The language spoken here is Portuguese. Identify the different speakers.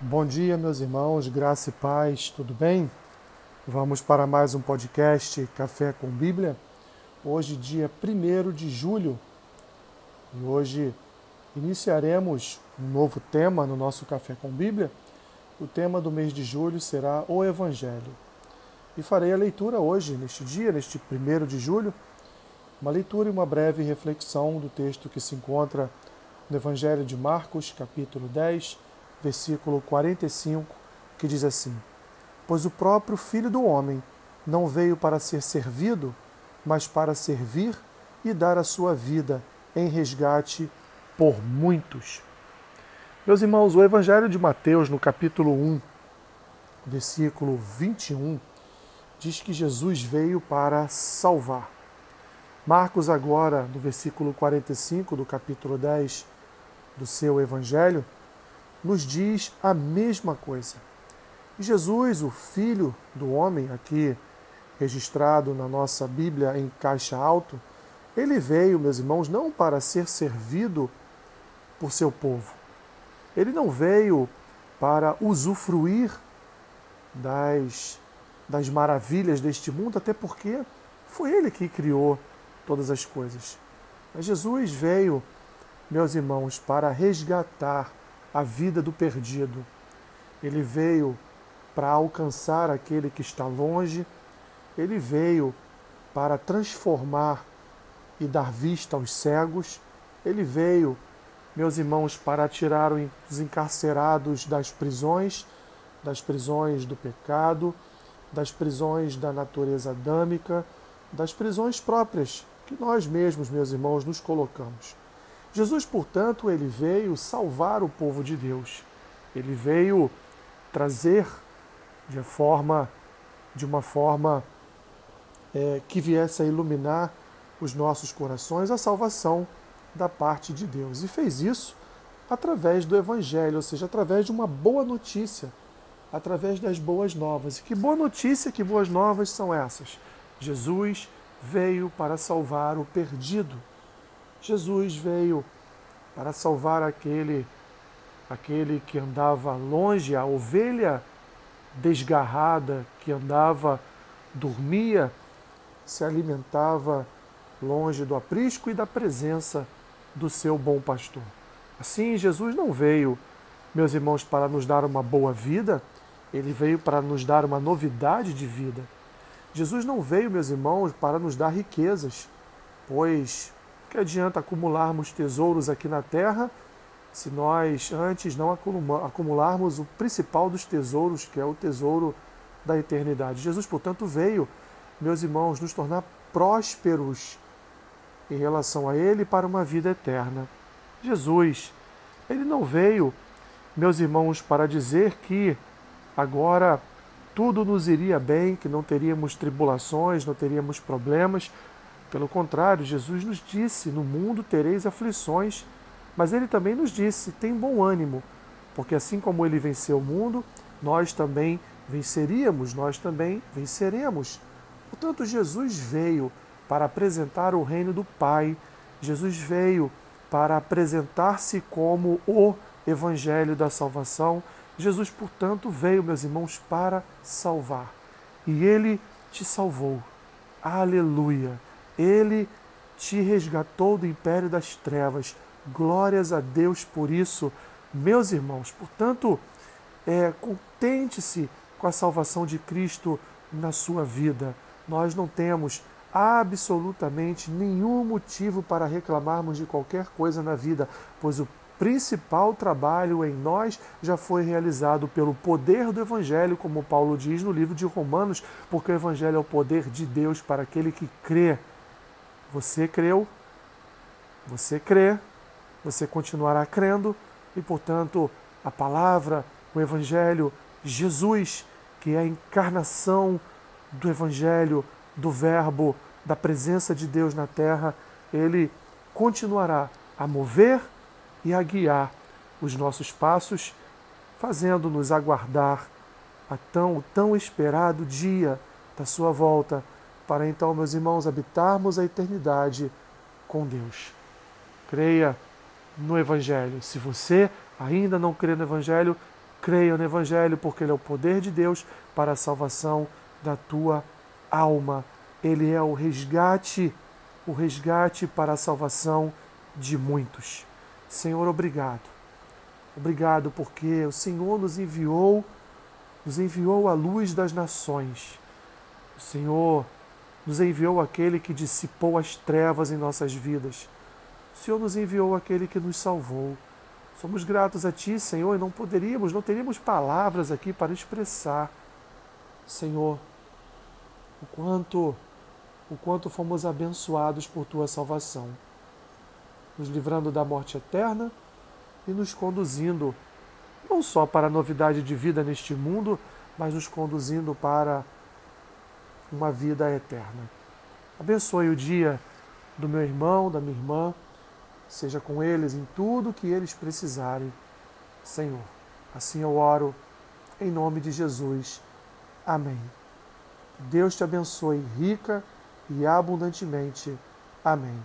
Speaker 1: Bom dia, meus irmãos, graça e paz, tudo bem? Vamos para mais um podcast Café com Bíblia. Hoje, dia 1 de julho, e hoje iniciaremos um novo tema no nosso Café com Bíblia. O tema do mês de julho será o Evangelho. E farei a leitura hoje, neste dia, neste 1 de julho, uma leitura e uma breve reflexão do texto que se encontra no Evangelho de Marcos, capítulo 10 versículo 45, que diz assim: Pois o próprio Filho do Homem não veio para ser servido, mas para servir e dar a sua vida em resgate por muitos. Meus irmãos, o Evangelho de Mateus, no capítulo 1, versículo 21, diz que Jesus veio para salvar. Marcos, agora, no versículo 45 do capítulo 10 do seu Evangelho, nos diz a mesma coisa. Jesus, o Filho do Homem, aqui registrado na nossa Bíblia em caixa alto, ele veio, meus irmãos, não para ser servido por seu povo. Ele não veio para usufruir das, das maravilhas deste mundo, até porque foi ele que criou todas as coisas. Mas Jesus veio, meus irmãos, para resgatar a vida do perdido. Ele veio para alcançar aquele que está longe, ele veio para transformar e dar vista aos cegos, ele veio, meus irmãos, para tirar os encarcerados das prisões, das prisões do pecado, das prisões da natureza adâmica, das prisões próprias que nós mesmos, meus irmãos, nos colocamos. Jesus, portanto, ele veio salvar o povo de Deus. Ele veio trazer de forma, de uma forma é, que viesse a iluminar os nossos corações a salvação da parte de Deus. E fez isso através do Evangelho, ou seja, através de uma boa notícia, através das boas novas. E que boa notícia, que boas novas são essas? Jesus veio para salvar o perdido. Jesus veio para salvar aquele aquele que andava longe, a ovelha desgarrada que andava, dormia, se alimentava longe do aprisco e da presença do seu bom pastor. Assim, Jesus não veio, meus irmãos, para nos dar uma boa vida, ele veio para nos dar uma novidade de vida. Jesus não veio, meus irmãos, para nos dar riquezas, pois que adianta acumularmos tesouros aqui na terra se nós antes não acumularmos o principal dos tesouros, que é o tesouro da eternidade? Jesus, portanto, veio, meus irmãos, nos tornar prósperos em relação a Ele para uma vida eterna. Jesus, Ele não veio, meus irmãos, para dizer que agora tudo nos iria bem, que não teríamos tribulações, não teríamos problemas. Pelo contrário, Jesus nos disse: No mundo tereis aflições, mas ele também nos disse: Tem bom ânimo, porque assim como ele venceu o mundo, nós também venceríamos, nós também venceremos. Portanto, Jesus veio para apresentar o reino do Pai, Jesus veio para apresentar-se como o Evangelho da salvação. Jesus, portanto, veio, meus irmãos, para salvar. E ele te salvou. Aleluia! Ele te resgatou do império das trevas. Glórias a Deus por isso, meus irmãos. Portanto, é, contente-se com a salvação de Cristo na sua vida. Nós não temos absolutamente nenhum motivo para reclamarmos de qualquer coisa na vida, pois o principal trabalho em nós já foi realizado pelo poder do Evangelho, como Paulo diz no livro de Romanos, porque o Evangelho é o poder de Deus para aquele que crê. Você creu, você crê, você continuará crendo e, portanto, a palavra, o Evangelho, Jesus, que é a encarnação do Evangelho, do Verbo, da presença de Deus na terra, ele continuará a mover e a guiar os nossos passos, fazendo-nos aguardar a tão, tão esperado dia da sua volta para então, meus irmãos, habitarmos a eternidade com Deus. Creia no Evangelho. Se você ainda não crê no Evangelho, Creia no Evangelho, porque ele é o poder de Deus para a salvação da tua alma. Ele é o resgate, o resgate para a salvação de muitos. Senhor, obrigado. Obrigado porque o Senhor nos enviou, nos enviou a luz das nações. O Senhor nos enviou aquele que dissipou as trevas em nossas vidas. O Senhor nos enviou aquele que nos salvou. Somos gratos a Ti, Senhor, e não poderíamos, não teríamos palavras aqui para expressar, Senhor, o quanto, o quanto fomos abençoados por Tua salvação, nos livrando da morte eterna e nos conduzindo não só para a novidade de vida neste mundo, mas nos conduzindo para uma vida eterna. Abençoe o dia do meu irmão, da minha irmã seja com eles em tudo que eles precisarem, Senhor. Assim eu oro em nome de Jesus. Amém. Deus te abençoe rica e abundantemente. Amém.